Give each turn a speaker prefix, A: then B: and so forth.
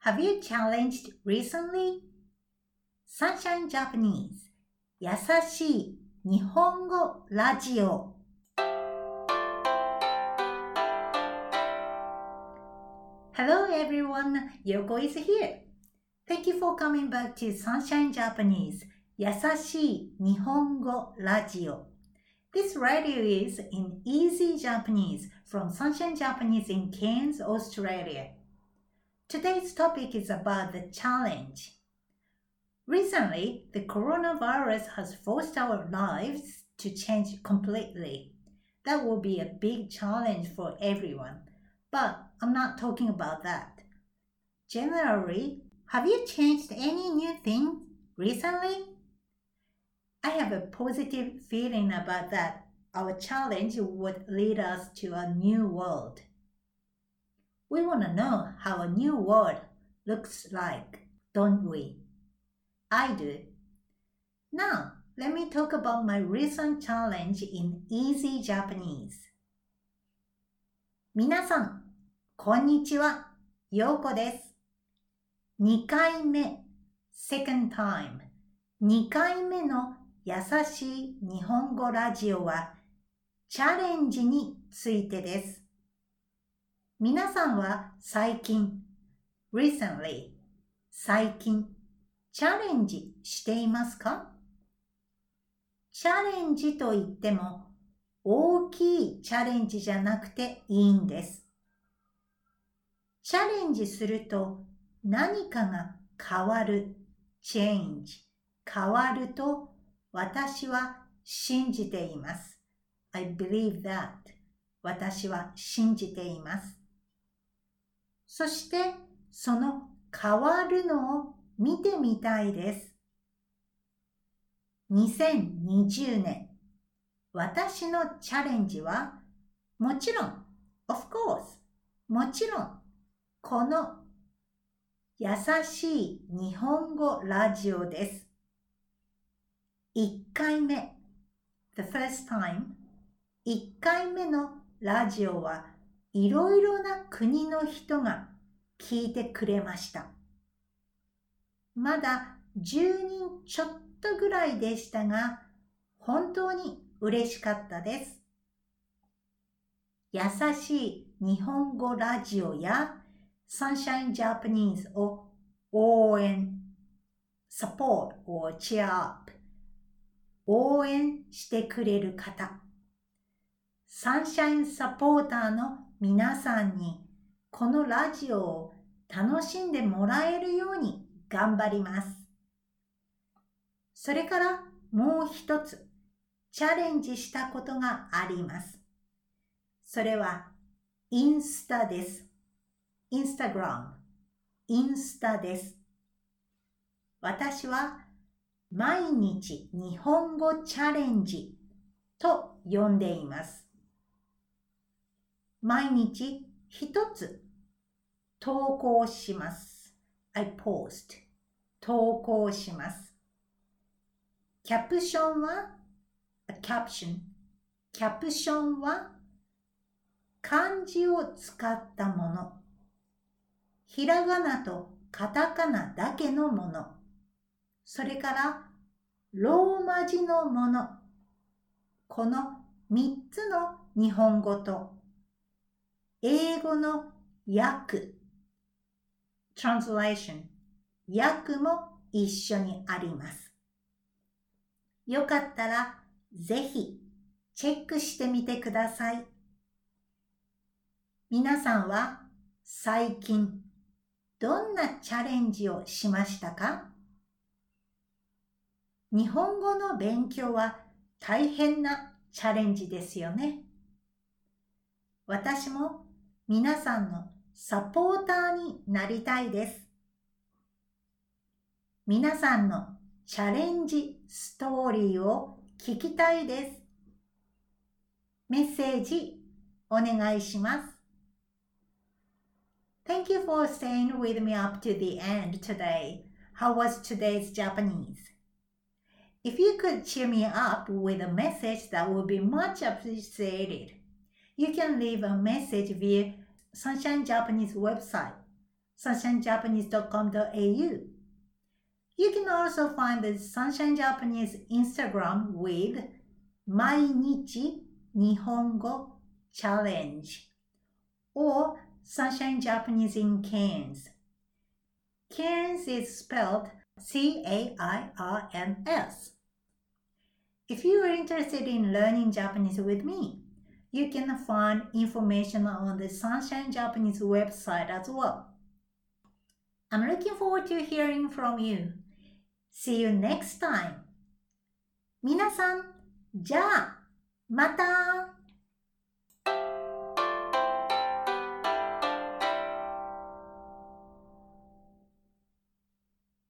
A: Have you challenged recently? Sunshine Japanese 優しい日本語ラジオ Hello everyone, Yoko is here. Thank you for coming back to Sunshine Japanese 優しい日本語ラジオ This radio is in easy Japanese from Sunshine Japanese in Cairns, Australia. Today's topic is about the challenge. Recently, the coronavirus has forced our lives to change completely. That will be a big challenge for everyone. But I'm not talking about that. Generally, have you changed any new things recently? I have a positive feeling about that. Our challenge would lead us to a new world. We want to know how a new world looks like, don't we? I do. Now, let me talk about my recent challenge in easy Japanese. 皆さん、こんにちは。ようこです。2回目、second time。2回目の優しい日本語ラジオは、チャレンジについてです。皆さんは最近、recently、最近、チャレンジしていますか？チャレンジと言っても、大きいチャレンジじゃなくていいんです。チャレンジすると何かが変わる、change、変わると私は信じています。I believe that 私は信じています。そしてその変わるのを見てみたいです。2020年、私のチャレンジはもちろん、of course、もちろん、この優しい日本語ラジオです。1回目、the first time、1回目のラジオはいろいろな国の人が聞いてくれました。まだ10人ちょっとぐらいでしたが、本当に嬉しかったです。優しい日本語ラジオや Sunshine Japanese を応援、support or cheer up 応援してくれる方、サンシャインサポーターの皆さんにこのラジオを楽しんでもらえるように頑張ります。それからもう一つチャレンジしたことがあります。それはインスタです。インスタグラム、インスタです。私は毎日日本語チャレンジと呼んでいます。毎日一つ投稿します。I post 投稿します。キャプションは a caption キャプションは漢字を使ったもの。ひらがなとカタカナだけのもの。それからローマ字のもの。この3つの日本語と英語の訳 translation 訳も一緒にあります。よかったらぜひチェックしてみてください。皆さんは最近どんなチャレンジをしましたか？日本語の勉強は大変なチャレンジですよね。私も皆さんのサポーターになりたいです。皆さんのチャレンジストーリーを聞きたいです。メッセージお願いします。Thank you for staying with me up to the end today. How was today's Japanese? If you could cheer me up with a message, that would be much appreciated. you can leave a message via Sunshine Japanese website, sunshinejapanese.com.au. You can also find the Sunshine Japanese Instagram with Mainichi Nihongo Challenge or Sunshine Japanese in Cairns. Cairns is spelled C A I R N S. If you are interested in learning Japanese with me, you can find information on the Sunshine Japanese website as well. I'm looking forward to hearing from you. See you next time. 皆さん、じゃあ、また